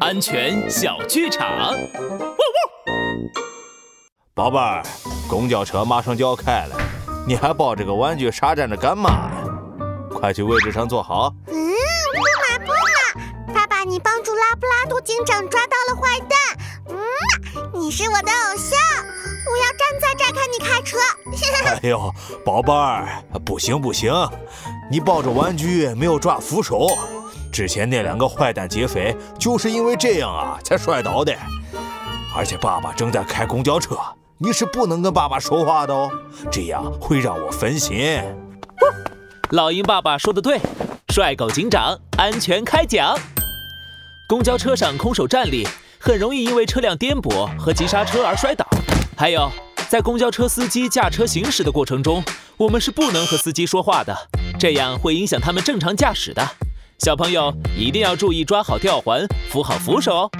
安全小剧场。宝贝儿，公交车马上就要开了，你还抱着个玩具傻站着干嘛呀？快去位置上坐好。嗯，不嘛不嘛，爸爸，你帮助拉布拉多警长抓到了坏蛋。嗯，你是我的偶像，我要站在这儿看你开车。哎呦，宝贝儿，不行不行，你抱着玩具没有抓扶手。之前那两个坏蛋劫匪就是因为这样啊才摔倒的。而且爸爸正在开公交车，你是不能跟爸爸说话的哦，这样会让我分心。老鹰爸爸说的对，帅狗警长安全开讲。公交车上空手站立，很容易因为车辆颠簸和急刹车而摔倒。还有，在公交车司机驾车行驶的过程中，我们是不能和司机说话的，这样会影响他们正常驾驶的。小朋友一定要注意抓好吊环，扶好扶手哦。